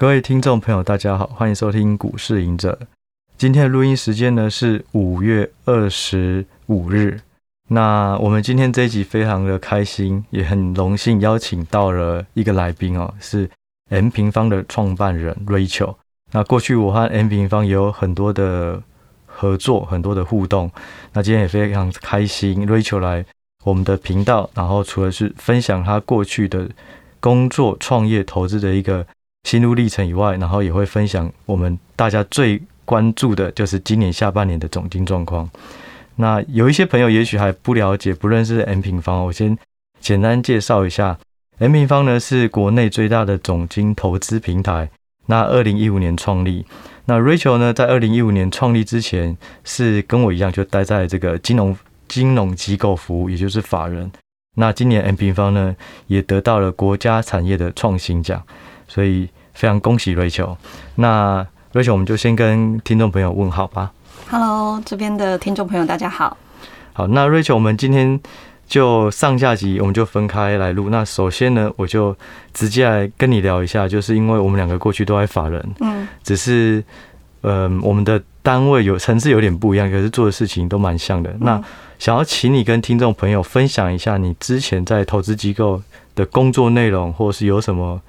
各位听众朋友，大家好，欢迎收听股市赢者。今天的录音时间呢是五月二十五日。那我们今天这一集非常的开心，也很荣幸邀请到了一个来宾哦，是 M 平方的创办人 Rachel。那过去我和 M 平方也有很多的合作，很多的互动。那今天也非常开心，Rachel 来我们的频道，然后除了是分享他过去的工作、创业、投资的一个心路历程以外，然后也会分享我们大家最关注的，就是今年下半年的总经状况。那有一些朋友也许还不了解、不认识 M 平方，我先简单介绍一下。M 平方呢是国内最大的总经投资平台。那二零一五年创立。那 Rachel 呢在二零一五年创立之前是跟我一样，就待在这个金融金融机构服务，也就是法人。那今年 M 平方呢也得到了国家产业的创新奖，所以非常恭喜 Rachel。那 Rachel，我们就先跟听众朋友问好吧。Hello，这边的听众朋友，大家好。好，那 Rachel，我们今天就上下集，我们就分开来录。那首先呢，我就直接来跟你聊一下，就是因为我们两个过去都在法人，嗯，只是，呃，我们的单位有层次有点不一样，可是做的事情都蛮像的。嗯、那想要请你跟听众朋友分享一下，你之前在投资机构的工作内容，或是有什么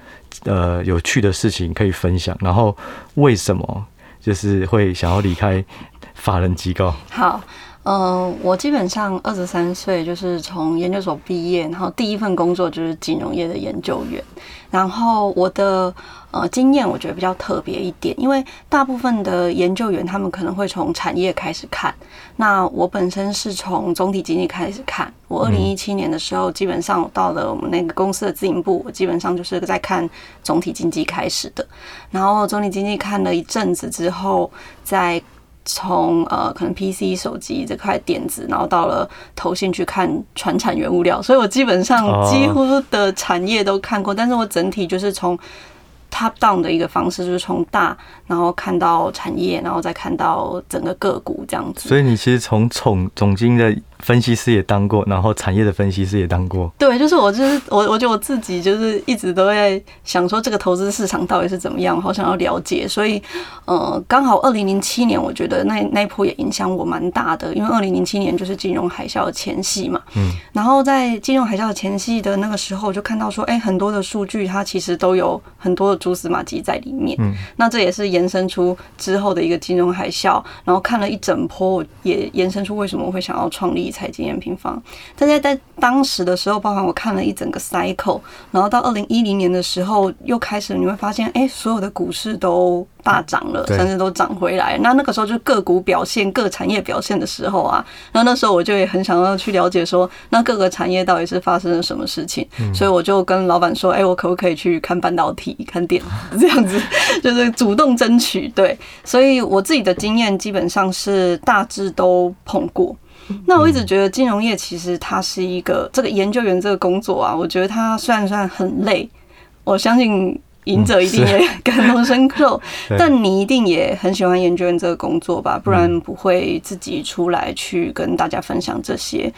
呃有趣的事情可以分享，然后为什么就是会想要离开。法人机构好，嗯，我基本上二十三岁，就是从研究所毕业，然后第一份工作就是金融业的研究员。然后我的呃经验，我觉得比较特别一点，因为大部分的研究员他们可能会从产业开始看，那我本身是从总体经济开始看。我二零一七年的时候，基本上到了我们那个公司的自营部，我基本上就是在看总体经济开始的。然后总体经济看了一阵子之后，在从呃，可能 PC 手机这块电子，然后到了投信去看传产原物料，所以我基本上几乎的产业都看过，但是我整体就是从 top down 的一个方式，就是从大，然后看到产业，然后再看到整个个股这样子。所以你其实从总总经的。分析师也当过，然后产业的分析师也当过。对，就是我，就是我，我觉得我自己就是一直都在想说，这个投资市场到底是怎么样，好想要了解。所以，呃，刚好二零零七年，我觉得那那一波也影响我蛮大的，因为二零零七年就是金融海啸的前夕嘛。嗯。然后在金融海啸的前夕的那个时候，就看到说，哎，很多的数据它其实都有很多的蛛丝马迹在里面。嗯。那这也是延伸出之后的一个金融海啸，然后看了一整波，也延伸出为什么我会想要创立。财经验平方，大家在当时的时候，包含我看了一整个 cycle，然后到二零一零年的时候，又开始你会发现，哎、欸，所有的股市都大涨了，甚至都涨回来。那那个时候就个股表现、各产业表现的时候啊，那那时候我就也很想要去了解说，那各个产业到底是发生了什么事情。嗯、所以我就跟老板说，哎、欸，我可不可以去看半导体、看电这样子，就是主动争取。对，所以我自己的经验基本上是大致都碰过。那我一直觉得金融业其实它是一个这个研究员这个工作啊，我觉得它虽然算很累，我相信隐者一定也 感同身受，但你一定也很喜欢研究员这个工作吧？不然不会自己出来去跟大家分享这些。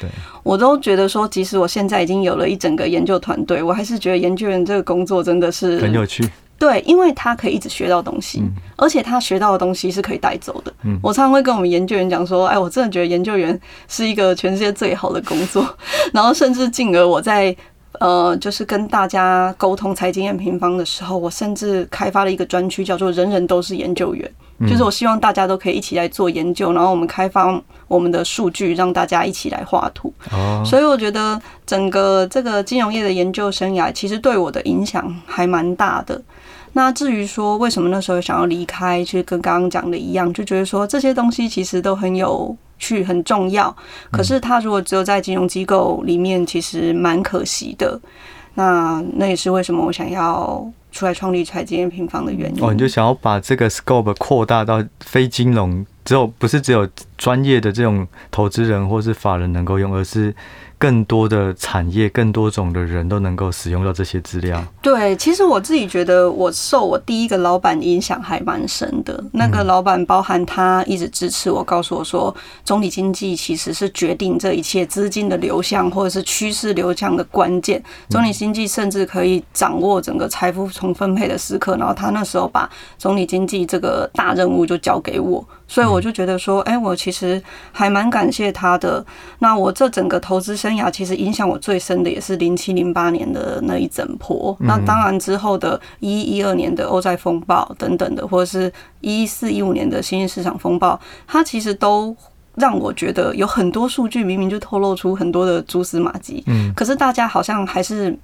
我都觉得说，即使我现在已经有了一整个研究团队，我还是觉得研究员这个工作真的是很有趣。对，因为他可以一直学到东西，而且他学到的东西是可以带走的。我常常会跟我们研究员讲说：“哎，我真的觉得研究员是一个全世界最好的工作。”然后甚至进而我在呃，就是跟大家沟通财经验平方的时候，我甚至开发了一个专区，叫做“人人都是研究员”。就是我希望大家都可以一起来做研究，然后我们开发我们的数据，让大家一起来画图。所以我觉得整个这个金融业的研究生涯，其实对我的影响还蛮大的。那至于说为什么那时候想要离开，其实跟刚刚讲的一样，就觉得说这些东西其实都很有趣、很重要。可是他如果只有在金融机构里面，其实蛮可惜的。那那也是为什么我想要。出来创立财经平方的原因哦，你就想要把这个 scope 扩大到非金融只有不是只有专业的这种投资人或是法人能够用，而是。更多的产业，更多种的人都能够使用到这些资料。对，其实我自己觉得，我受我第一个老板影响还蛮深的。那个老板包含他一直支持我，告诉我说，总体经济其实是决定这一切资金的流向或者是趋势流向的关键。总体经济甚至可以掌握整个财富重分配的时刻。然后他那时候把总体经济这个大任务就交给我。所以我就觉得说，哎，我其实还蛮感谢他的。那我这整个投资生涯，其实影响我最深的也是零七零八年的那一整波。那当然之后的一一一二年的欧债风暴等等的，或者是一四一五年的新兴市场风暴，它其实都让我觉得有很多数据明明就透露出很多的蛛丝马迹。嗯，可是大家好像还是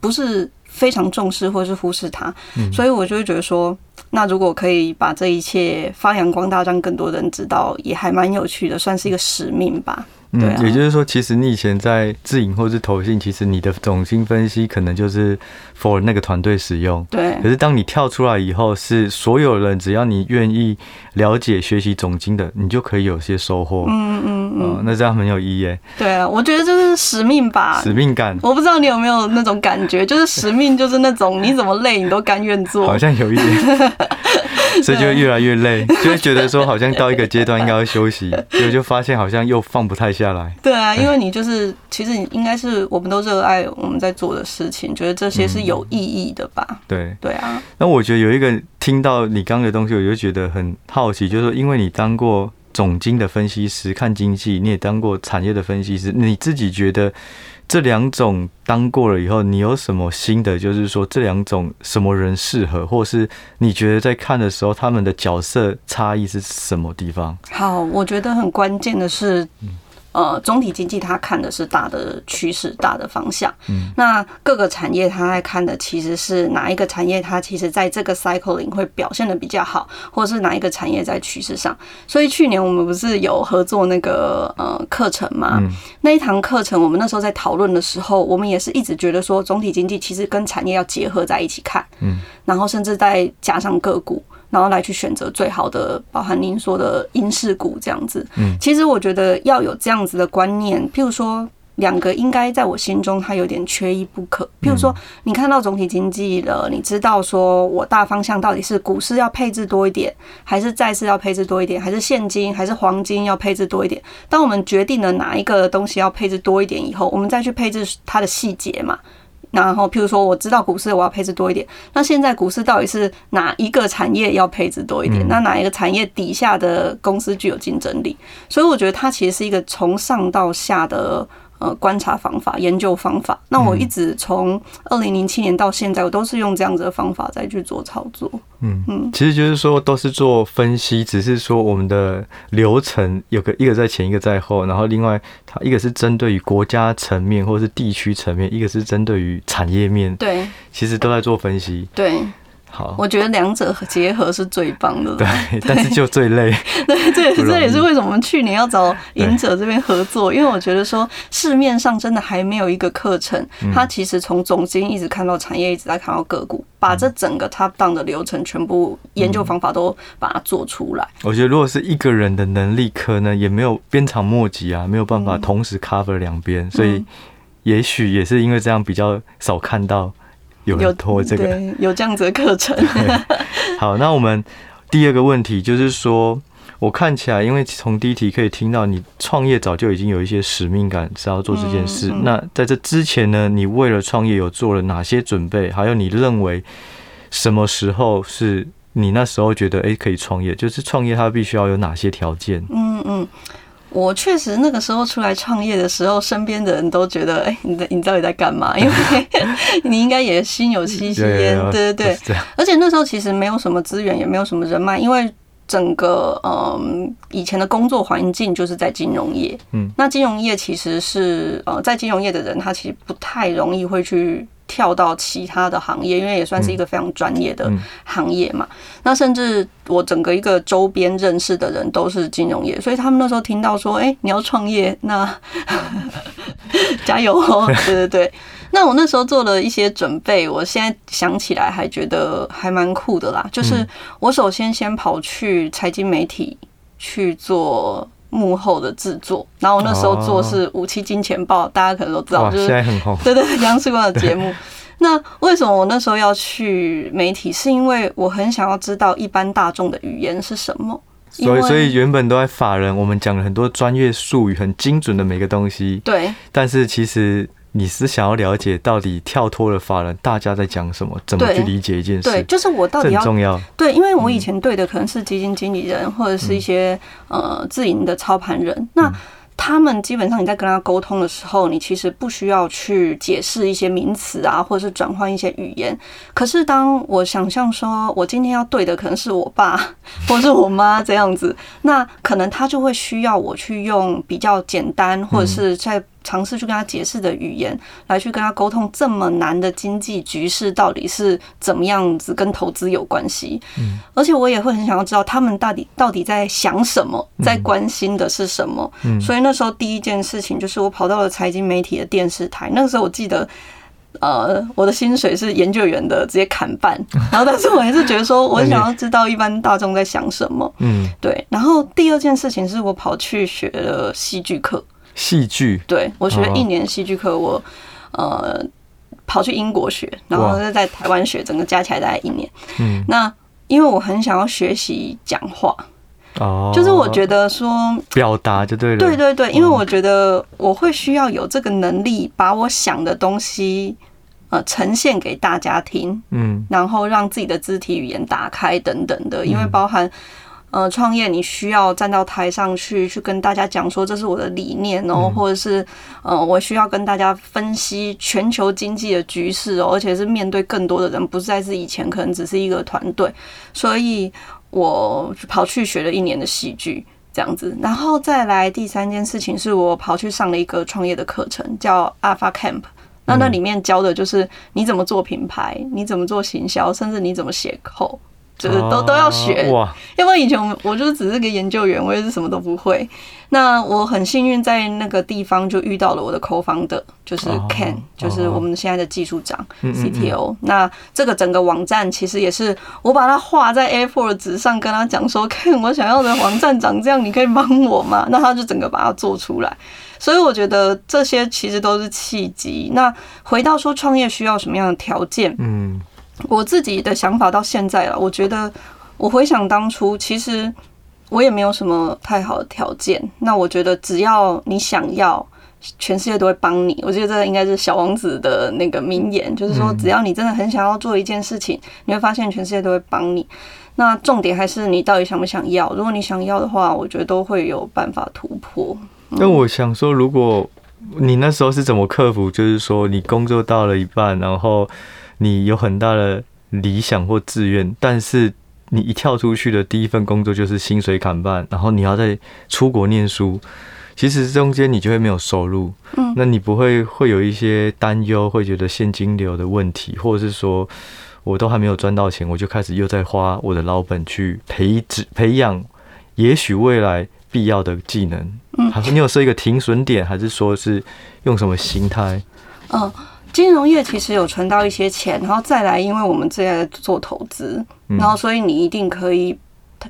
不是非常重视，或是忽视它。所以我就会觉得说。那如果可以把这一切发扬光大，让更多人知道，也还蛮有趣的，算是一个使命吧。嗯，也就是说，其实你以前在自营或是投信，其实你的总经分析可能就是 for 那个团队使用。对。可是当你跳出来以后，是所有人只要你愿意了解学习总经的，你就可以有些收获。嗯嗯嗯。那这样很有意义。对啊，我觉得就是使命吧。使命感。我不知道你有没有那种感觉，就是使命就是那种你怎么累你都甘愿做。好像有一点。所以就会越来越累，就会觉得说好像到一个阶段应该要休息，结 果就发现好像又放不太下来。对啊，因为你就是其实你应该是我们都热爱我们在做的事情，觉得这些是有意义的吧？嗯、对对啊。那我觉得有一个听到你刚的东西，我就觉得很好奇，就是说因为你当过总经的分析师，看经济，你也当过产业的分析师，你自己觉得？这两种当过了以后，你有什么新的？就是说，这两种什么人适合，或是你觉得在看的时候，他们的角色差异是什么地方？好，我觉得很关键的是。嗯呃，总体经济它看的是大的趋势、大的方向。嗯，那各个产业它在看的其实是哪一个产业，它其实在这个 cycle 里会表现的比较好，或者是哪一个产业在趋势上。所以去年我们不是有合作那个呃课程吗？嗯，那一堂课程我们那时候在讨论的时候，我们也是一直觉得说，总体经济其实跟产业要结合在一起看。嗯，然后甚至再加上个股。然后来去选择最好的，包含您说的英式股这样子。嗯，其实我觉得要有这样子的观念，譬如说两个应该在我心中它有点缺一不可。譬如说，你看到总体经济了，你知道说我大方向到底是股市要配置多一点，还是债市要配置多一点，还是现金，还是黄金要配置多一点？当我们决定了哪一个东西要配置多一点以后，我们再去配置它的细节嘛。然后，譬如说，我知道股市我要配置多一点，那现在股市到底是哪一个产业要配置多一点？那哪一个产业底下的公司具有竞争力？所以我觉得它其实是一个从上到下的。呃，观察方法、研究方法，那我一直从二零零七年到现在，我都是用这样子的方法再去做操作。嗯嗯，其实就是说都是做分析，只是说我们的流程有个一个在前，一个在后，然后另外它一个是针对于国家层面或者是地区层面，一个是针对于产业面。对，其实都在做分析。对。好，我觉得两者结合是最棒的。对，但是就最累。对，这也是这也是为什么我们去年要找赢者这边合作，因为我觉得说市面上真的还没有一个课程，它其实从总经一直看到产业，一直在看到个股，把这整个 top down 的流程全部研究方法都把它做出来。我觉得如果是一个人的能力，可能也没有鞭长莫及啊，没有办法同时 cover 两边，所以也许也是因为这样比较少看到。有拖这个，对，有这样子的课程。好，那我们第二个问题就是说，我看起来，因为从第一题可以听到，你创业早就已经有一些使命感，是要做这件事。那在这之前呢，你为了创业有做了哪些准备？还有你认为什么时候是你那时候觉得诶可以创业？就是创业它必须要有哪些条件？嗯嗯。我确实那个时候出来创业的时候，身边的人都觉得，哎、欸，你你到底在干嘛？因为 你应该也心有戚戚焉，对对对。而且那时候其实没有什么资源，也没有什么人脉，因为整个嗯以前的工作环境就是在金融业。嗯，那金融业其实是呃在金融业的人，他其实不太容易会去。跳到其他的行业，因为也算是一个非常专业的行业嘛。那甚至我整个一个周边认识的人都是金融业，所以他们那时候听到说：“哎，你要创业，那 加油哦！” 对对对。那我那时候做了一些准备，我现在想起来还觉得还蛮酷的啦。就是我首先先跑去财经媒体。去做幕后的制作，然后我那时候做是五七金钱豹，大家可能都知道，就是现在很红，对 对，央视的节目。那为什么我那时候要去媒体？是因为我很想要知道一般大众的语言是什么。所以，所以原本都在法人，我们讲了很多专业术语，很精准的每个东西。对。但是其实你是想要了解到底跳脱了法人，大家在讲什么，怎么去理解一件事？对，就是我到底要很重要。对，因为我以前对的可能是基金经理人，或者是一些呃自营的操盘人。那他们基本上你在跟他沟通的时候，你其实不需要去解释一些名词啊，或者是转换一些语言。可是当我想象说，我今天要对的可能是我爸 或是我妈这样子，那可能他就会需要我去用比较简单，或者是在。尝试去跟他解释的语言，来去跟他沟通这么难的经济局势到底是怎么样子，跟投资有关系。嗯，而且我也会很想要知道他们到底到底在想什么，在关心的是什么。嗯，所以那时候第一件事情就是我跑到了财经媒体的电视台。那个时候我记得，呃，我的薪水是研究员的直接砍半，然后但是我还是觉得说我想要知道一般大众在想什么。嗯，对。然后第二件事情是我跑去学了戏剧课。戏剧，对，我学了一年戏剧课，我呃跑去英国学，然后再在台湾学，整个加起来大概一年。嗯，那因为我很想要学习讲话，哦，就是我觉得说表达就对了，对对对，因为我觉得我会需要有这个能力，把我想的东西呃呈现给大家听，嗯，然后让自己的肢体语言打开等等的，因为包含。呃，创业你需要站到台上去，去跟大家讲说这是我的理念哦，嗯、或者是呃，我需要跟大家分析全球经济的局势哦，而且是面对更多的人，不再是以前可能只是一个团队，所以我跑去学了一年的戏剧这样子，然后再来第三件事情是我跑去上了一个创业的课程，叫 Alpha Camp，那那里面教的就是你怎么做品牌，你怎么做行销，甚至你怎么写 code。就是都都要学，哇！要不然以前我我就是只是个研究员，我也是什么都不会。那我很幸运在那个地方就遇到了我的 co-founder，就是 Ken，就是我们现在的技术长 CTO。那这个整个网站其实也是我把它画在 A4 的纸上，跟他讲说，Ken，我想要的网站长这样，你可以帮我吗？那他就整个把它做出来。所以我觉得这些其实都是契机。那回到说创业需要什么样的条件？嗯。我自己的想法到现在了，我觉得我回想当初，其实我也没有什么太好的条件。那我觉得只要你想要，全世界都会帮你。我觉得这应该是小王子的那个名言，就是说只要你真的很想要做一件事情，你会发现全世界都会帮你。那重点还是你到底想不想要？如果你想要的话，我觉得都会有办法突破。那我想说，如果你那时候是怎么克服？就是说你工作到了一半，然后。你有很大的理想或志愿，但是你一跳出去的第一份工作就是薪水砍半，然后你要在出国念书，其实中间你就会没有收入。嗯，那你不会会有一些担忧，会觉得现金流的问题，或者是说我都还没有赚到钱，我就开始又在花我的老本去培植培养，也许未来必要的技能。嗯，还是你有设一个停损点，还是说是用什么心态？嗯。金融业其实有存到一些钱，然后再来，因为我们正在做投资，然后所以你一定可以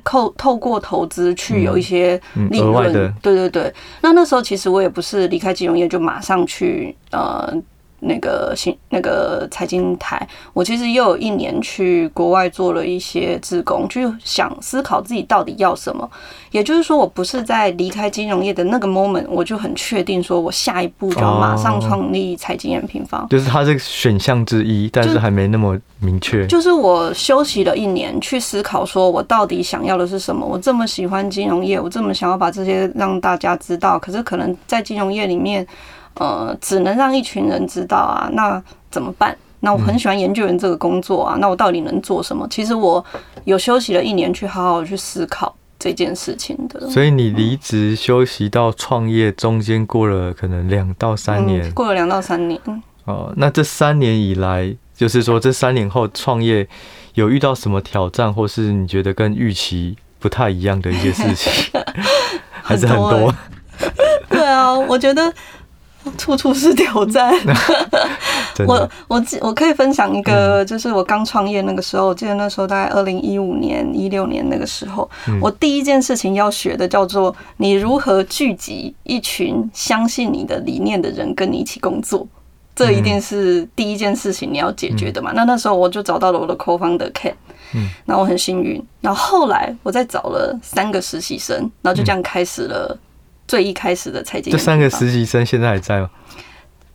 透透过投资去有一些利润。对对对，那那时候其实我也不是离开金融业就马上去呃。那个新那个财经台，我其实又有一年去国外做了一些自工，去想思考自己到底要什么。也就是说，我不是在离开金融业的那个 moment，我就很确定说我下一步就要马上创立财经人平方，就是它是选项之一，但是还没那么明确。就是我休息了一年，去思考说我到底想要的是什么。我这么喜欢金融业，我这么想要把这些让大家知道，可是可能在金融业里面。呃，只能让一群人知道啊，那怎么办？那我很喜欢研究员这个工作啊，那我到底能做什么？其实我有休息了一年，去好好去思考这件事情的。所以你离职休息到创业中间过了可能两到三年，嗯，过了两到三年。哦，那这三年以来，就是说这三年后创业有遇到什么挑战，或是你觉得跟预期不太一样的一些事情，还是很多？对啊，我觉得。处处是挑战，我我记我可以分享一个，就是我刚创业那个时候，我记得那时候大概二零一五年、一六年那个时候，我第一件事情要学的叫做你如何聚集一群相信你的理念的人跟你一起工作，这一定是第一件事情你要解决的嘛。那那时候我就找到了我的 co-founder Ken，嗯，然后我很幸运，然后后来我再找了三个实习生，然后就这样开始了最一开始的财经。这三个实习生现在还在吗？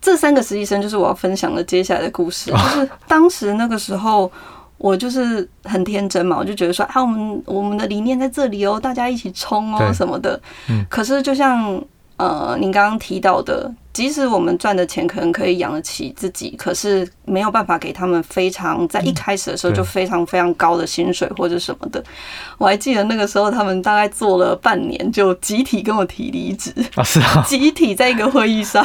这三个实习生就是我要分享的接下来的故事，就是当时那个时候，我就是很天真嘛，我就觉得说啊，我们我们的理念在这里哦，大家一起冲哦什么的。嗯。可是就像呃，您刚刚提到的。即使我们赚的钱可能可以养得起自己，可是没有办法给他们非常在一开始的时候就非常非常高的薪水或者什么的。我还记得那个时候，他们大概做了半年就集体跟我提离职啊，是啊，集体在一个会议上，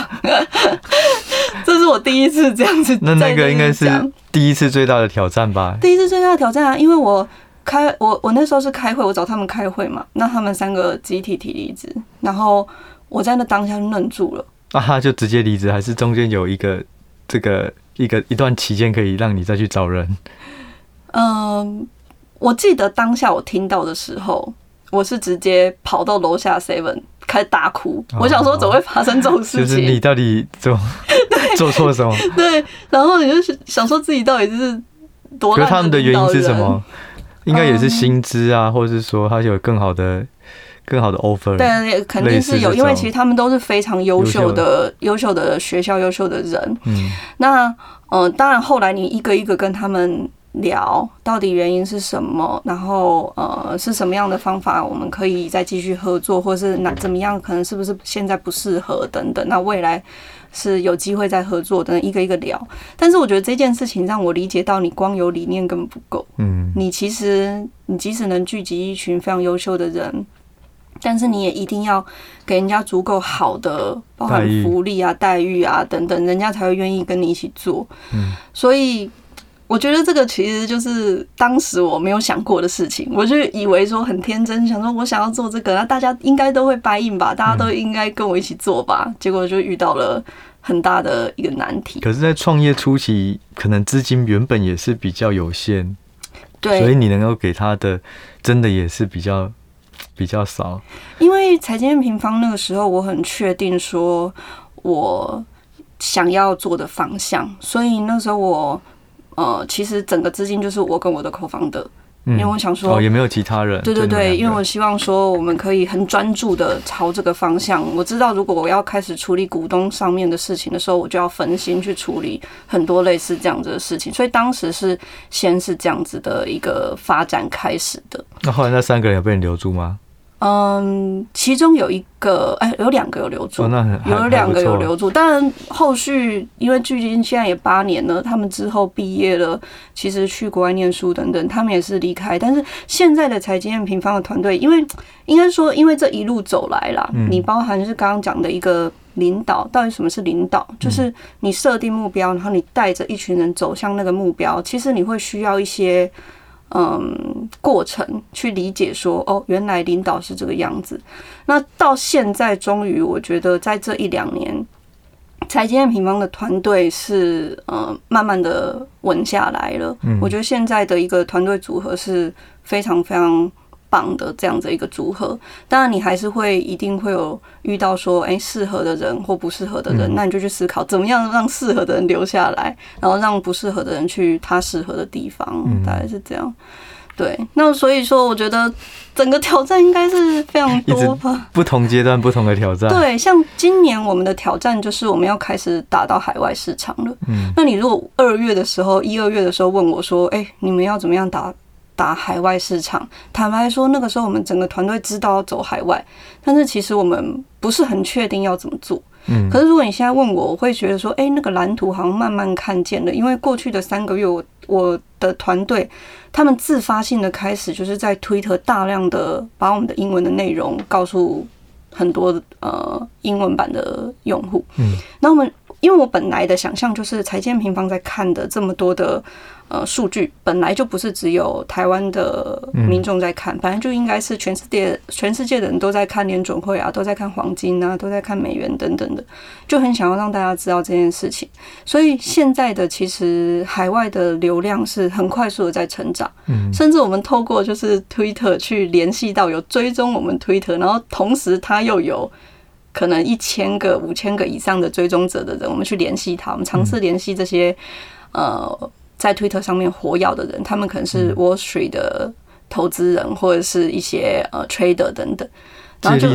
这是我第一次这样子。那那个应该是第一次最大的挑战吧？第一次最大的挑战啊，因为我开我我那时候是开会，我找他们开会嘛，那他们三个集体提离职，然后我在那当下就愣住了。那他就直接离职，还是中间有一个这个一个一段期间可以让你再去找人？嗯，我记得当下我听到的时候，我是直接跑到楼下 seven 开始大哭。我想说，怎么会发生这种事情？就是你到底做 做错什么？对，然后你就想说自己到底是多？可是他们的原因是什么？应该也是薪资啊，或者是说他有更好的。更好的 offer，对，肯定是有，因为其实他们都是非常优秀的、优秀的学校、优秀的人。嗯，那嗯、呃，当然后来你一个一个跟他们聊，到底原因是什么，然后呃，是什么样的方法，我们可以再继续合作，或是哪怎么样，可能是不是现在不适合等等，那未来是有机会再合作等等，一个一个聊。但是我觉得这件事情让我理解到，你光有理念根本不够。嗯，你其实你即使能聚集一群非常优秀的人。但是你也一定要给人家足够好的，包含福利啊、待遇啊等等，人家才会愿意跟你一起做。嗯，所以我觉得这个其实就是当时我没有想过的事情。我就以为说很天真，想说我想要做这个，那大家应该都会 buy in 吧，大家都应该跟我一起做吧。结果就遇到了很大的一个难题。可是，在创业初期，可能资金原本也是比较有限，对，所以你能够给他的，真的也是比较。比较少，因为财经平方那个时候，我很确定说我想要做的方向，所以那时候我呃，其实整个资金就是我跟我的口方的。因为我想说，哦，也没有其他人。对对对，因为我希望说，我们可以很专注的朝这个方向。我知道，如果我要开始处理股东上面的事情的时候，我就要分心去处理很多类似这样子的事情。所以当时是先是这样子的一个发展开始的。那后来那三个人有被你留住吗？嗯，其中有一个，哎，有两个有留住，有两个有留住。当然，后续因为距今现在也八年了，他们之后毕业了，其实去国外念书等等，他们也是离开。但是现在的财经验平方的团队，因为应该说，因为这一路走来啦，你包含是刚刚讲的一个领导，到底什么是领导？就是你设定目标，然后你带着一群人走向那个目标，其实你会需要一些。嗯，过程去理解说，哦，原来领导是这个样子。那到现在，终于我觉得在这一两年，财经平方的团队是呃慢慢的稳下来了。我觉得现在的一个团队组合是非常非常。棒的这样子一个组合，当然你还是会一定会有遇到说，哎，适合的人或不适合的人，那你就去思考怎么样让适合的人留下来，然后让不适合的人去他适合的地方，大概是这样。对，那所以说，我觉得整个挑战应该是非常多吧，不同阶段不同的挑战。对，像今年我们的挑战就是我们要开始打到海外市场了。嗯，那你如果二月的时候，一二月的时候问我说，哎，你们要怎么样打？打海外市场，坦白说，那个时候我们整个团队知道要走海外，但是其实我们不是很确定要怎么做。嗯，可是如果你现在问我，我会觉得说，诶，那个蓝图好像慢慢看见了，因为过去的三个月，我我的团队他们自发性的开始就是在推特大量的把我们的英文的内容告诉很多呃英文版的用户。嗯，那我们因为我本来的想象就是财经平方在看的这么多的。呃，数据本来就不是只有台湾的民众在看，本来就应该是全世界全世界的人都在看联准会啊，都在看黄金啊，都在看美元等等的，就很想要让大家知道这件事情。所以现在的其实海外的流量是很快速的在成长，甚至我们透过就是 Twitter 去联系到有追踪我们 Twitter，然后同时它又有可能一千个、五千个以上的追踪者的人，我们去联系他，我们尝试联系这些呃。在推特上面活跃的人，他们可能是 Wall Street 的投资人，或者是一些呃 trader 等等，然后就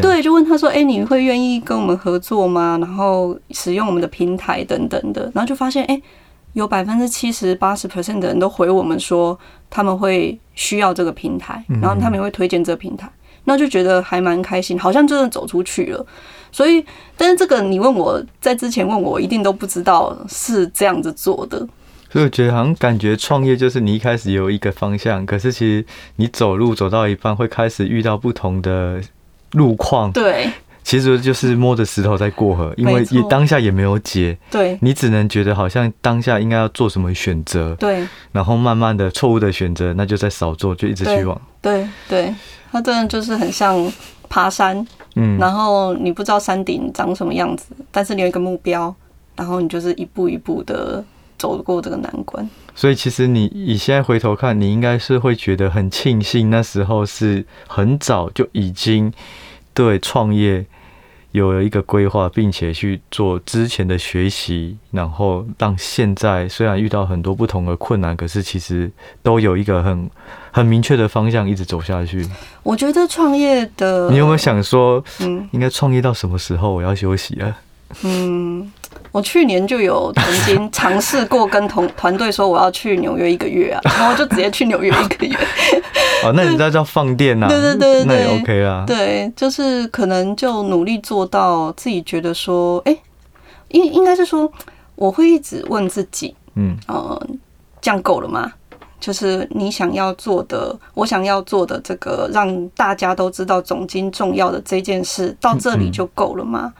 对，就问他说：“哎，你会愿意跟我们合作吗？然后使用我们的平台等等的。”然后就发现，哎，有百分之七十八十 percent 的人都回我们说他们会需要这个平台，然后他们也会推荐这个平台，那就觉得还蛮开心，好像真的走出去了。所以，但是这个你问我在之前问我，一定都不知道是这样子做的。所以我觉得好像感觉创业就是你一开始有一个方向，可是其实你走路走到一半会开始遇到不同的路况。对，其实就是摸着石头在过河，因为也当下也没有解。对，你只能觉得好像当下应该要做什么选择。对，然后慢慢的错误的选择，那就再少做，就一直去往。对对，它真的就是很像爬山。嗯，然后你不知道山顶长什么样子，但是你有一个目标，然后你就是一步一步的。走过这个难关，所以其实你你现在回头看，你应该是会觉得很庆幸，那时候是很早就已经对创业有了一个规划，并且去做之前的学习，然后让现在虽然遇到很多不同的困难，可是其实都有一个很很明确的方向，一直走下去。我觉得创业的，你有没有想说，嗯，应该创业到什么时候我要休息了？嗯。我去年就有曾经尝试过跟同团队说我要去纽约一个月啊，然后就直接去纽约一个月。哦，那你在叫放电 呐？对对对对，那也 OK 啊。对，就是可能就努力做到自己觉得说，哎，应应该是说，我会一直问自己，嗯呃，这样够了吗？就是你想要做的，我想要做的这个让大家都知道总经重要的这件事，到这里就够了吗？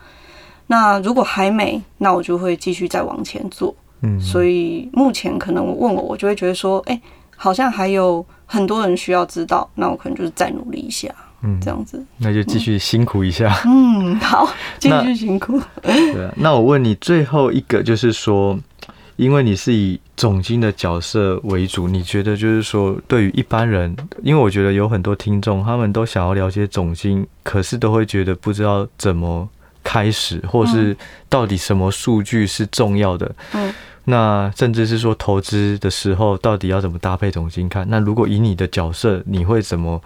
那如果还没，那我就会继续再往前做。嗯，所以目前可能我问我，我就会觉得说，哎，好像还有很多人需要知道，那我可能就是再努力一下，嗯，这样子。那就继续辛苦一下。嗯，好，继续辛苦。对啊，那我问你最后一个，就是说，因为你是以总经的角色为主，你觉得就是说，对于一般人，因为我觉得有很多听众，他们都想要了解总经，可是都会觉得不知道怎么。开始，或是到底什么数据是重要的？嗯，那甚至是说投资的时候，到底要怎么搭配总金看？那如果以你的角色，你会怎么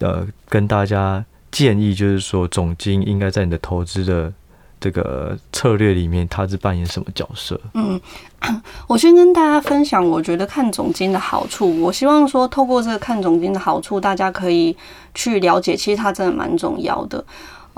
呃跟大家建议？就是说总金应该在你的投资的这个策略里面，它是扮演什么角色？嗯，我先跟大家分享，我觉得看总金的好处。我希望说，透过这个看总金的好处，大家可以去了解，其实它真的蛮重要的。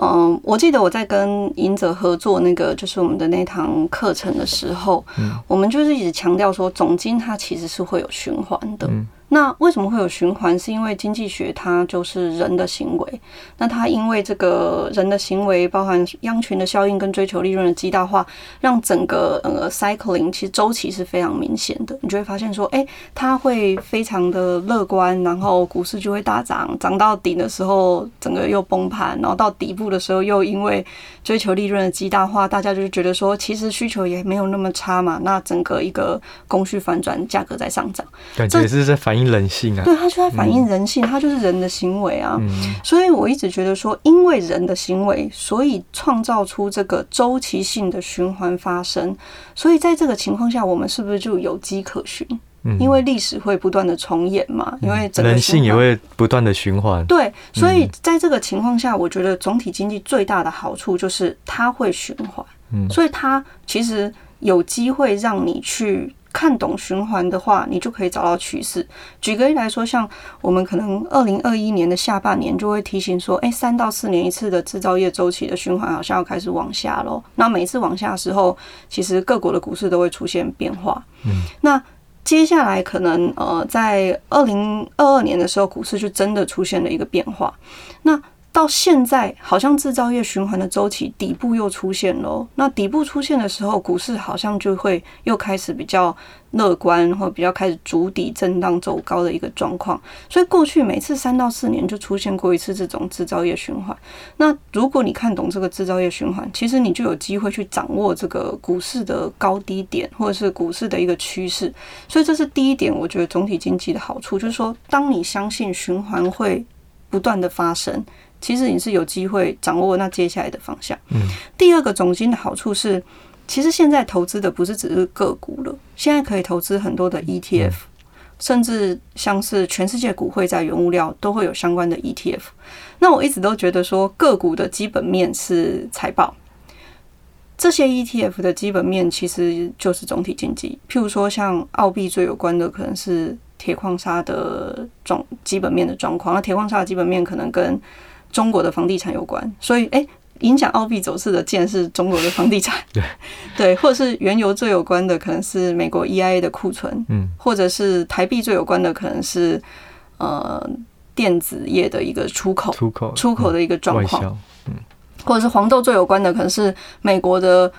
嗯，我记得我在跟赢者合作那个就是我们的那堂课程的时候，我们就是一直强调说，总经它其实是会有循环的。那为什么会有循环？是因为经济学它就是人的行为。那它因为这个人的行为，包含羊群的效应跟追求利润的极大化，让整个呃 cycling 其实周期是非常明显的。你就会发现说，哎，它会非常的乐观，然后股市就会大涨，涨到顶的时候整个又崩盘，然后到底部的时候又因为追求利润的极大化，大家就是觉得说，其实需求也没有那么差嘛。那整个一个供需反转，价格在上涨，感觉是在反映。人性啊，对，它就在反映人性，它就是人的行为啊。所以我一直觉得说，因为人的行为，所以创造出这个周期性的循环发生。所以在这个情况下，我们是不是就有迹可循？因为历史会不断的重演嘛，因为整个人性也会不断的循环。对，所以在这个情况下，我觉得总体经济最大的好处就是它会循环。嗯，所以它其实有机会让你去。看懂循环的话，你就可以找到趋势。举个例来说，像我们可能二零二一年的下半年就会提醒说，哎，三到四年一次的制造业周期的循环好像要开始往下喽。那每次往下的时候，其实各国的股市都会出现变化。嗯，那接下来可能呃，在二零二二年的时候，股市就真的出现了一个变化。那到现在好像制造业循环的周期底部又出现了，那底部出现的时候，股市好像就会又开始比较乐观，或比较开始筑底震荡走高的一个状况。所以过去每次三到四年就出现过一次这种制造业循环。那如果你看懂这个制造业循环，其实你就有机会去掌握这个股市的高低点，或者是股市的一个趋势。所以这是第一点，我觉得总体经济的好处就是说，当你相信循环会不断的发生。其实你是有机会掌握那接下来的方向。嗯，第二个总金的好处是，其实现在投资的不是只是个股了，现在可以投资很多的 ETF，甚至像是全世界股会在原物料都会有相关的 ETF。那我一直都觉得说，个股的基本面是财报，这些 ETF 的基本面其实就是总体经济。譬如说，像澳币最有关的可能是铁矿砂的状基本面的状况，那铁矿砂的基本面可能跟中国的房地产有关，所以哎，影响澳币走势的，竟然是中国的房地产。对 对，或者是原油最有关的，可能是美国 EIA 的库存。嗯，或者是台币最有关的，可能是呃电子业的一个出口出口出口的一个状况。嗯，或者是黄豆最有关的，可能是美国的。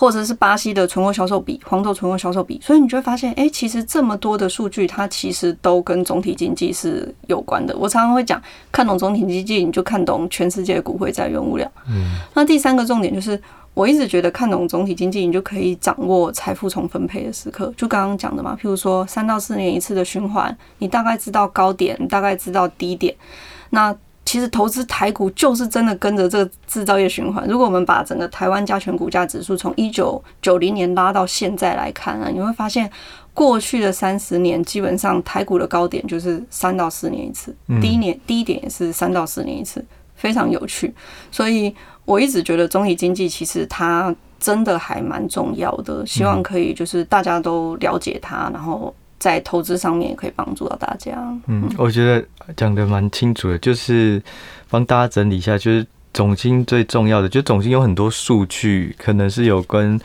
或者是巴西的存货销售比，黄豆存货销售比，所以你就会发现，哎、欸，其实这么多的数据，它其实都跟总体经济是有关的。我常常会讲，看懂总体经济，你就看懂全世界的股汇在原物料。嗯，那第三个重点就是，我一直觉得看懂总体经济，你就可以掌握财富重分配的时刻。就刚刚讲的嘛，譬如说三到四年一次的循环，你大概知道高点，你大概知道低点，那。其实投资台股就是真的跟着这个制造业循环。如果我们把整个台湾加权股价指数从一九九零年拉到现在来看啊，你会发现过去的三十年基本上台股的高点就是三到四年一次，低年低点也是三到四年一次，非常有趣。所以我一直觉得中体经济其实它真的还蛮重要的，希望可以就是大家都了解它，然后。在投资上面也可以帮助到大家。嗯，我觉得讲得蛮清楚的，就是帮大家整理一下，就是总经最重要的，就总经有很多数据，可能是有跟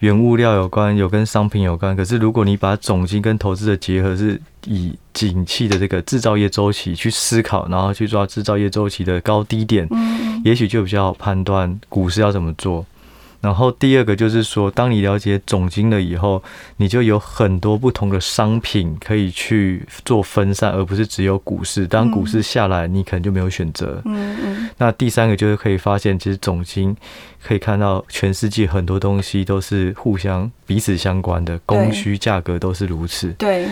原物料有关，有跟商品有关。可是如果你把总经跟投资的结合，是以景气的这个制造业周期去思考，然后去抓制造业周期的高低点，嗯，也许就比较好判断股市要怎么做。然后第二个就是说，当你了解总经了以后，你就有很多不同的商品可以去做分散，而不是只有股市。当股市下来，你可能就没有选择。嗯嗯。那第三个就是可以发现，其实总经可以看到全世界很多东西都是互相彼此相关的，供需价格都是如此。对。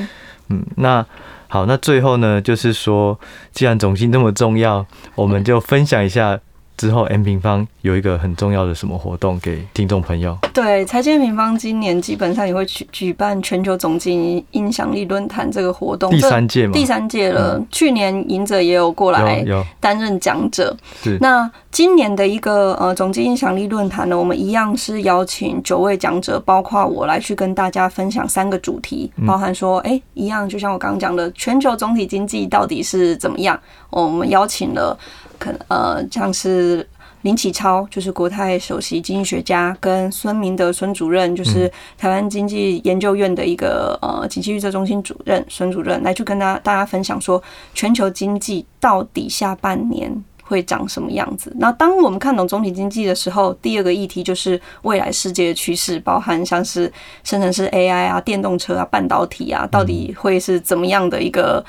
嗯，那好，那最后呢，就是说，既然总经那么重要，我们就分享一下。之后，M 平方有一个很重要的什么活动给听众朋友？对，财经平方今年基本上也会举举办全球总经影响力论坛这个活动，第三届嘛，第三届了。嗯、去年赢者也有过来担任讲者。是。那今年的一个呃总经影响力论坛呢，我们一样是邀请九位讲者，包括我来去跟大家分享三个主题，包含说，哎、欸，一样就像我刚刚讲的，全球总体经济到底是怎么样？我们邀请了。可能呃，像是林启超，就是国泰首席经济学家，跟孙明德孙主任，就是台湾经济研究院的一个呃经济预测中心主任孙主任，来去跟大家大家分享说，全球经济到底下半年会长什么样子。那当我们看懂总体经济的时候，第二个议题就是未来世界的趋势，包含像是生成式 AI 啊、电动车啊、半导体啊，到底会是怎么样的一个。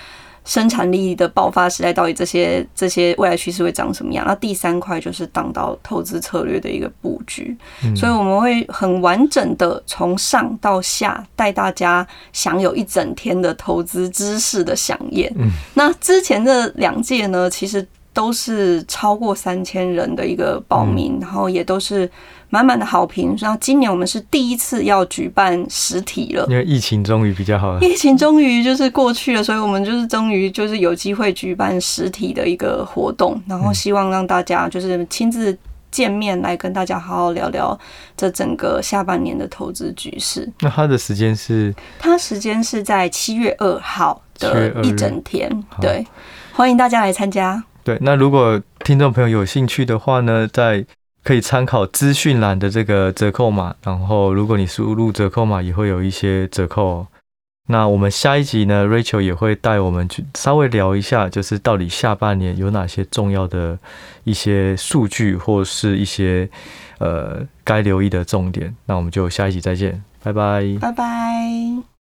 生产力的爆发时代，到底这些这些未来趋势会长什么样？那第三块就是当到投资策略的一个布局，所以我们会很完整的从上到下带大家享有一整天的投资知识的飨宴。那之前的两届呢，其实都是超过三千人的一个报名，然后也都是。满满的好评，然后今年我们是第一次要举办实体了，因为疫情终于比较好了。疫情终于就是过去了，所以我们就是终于就是有机会举办实体的一个活动，然后希望让大家就是亲自见面来跟大家好好聊聊这整个下半年的投资局势。那它的时间是？它时间是在七月二号的一整天，对，欢迎大家来参加。对，那如果听众朋友有兴趣的话呢，在可以参考资讯栏的这个折扣码，然后如果你输入折扣码，也会有一些折扣。那我们下一集呢，Rachel 也会带我们去稍微聊一下，就是到底下半年有哪些重要的一些数据，或是一些呃该留意的重点。那我们就下一集再见，拜拜，拜拜。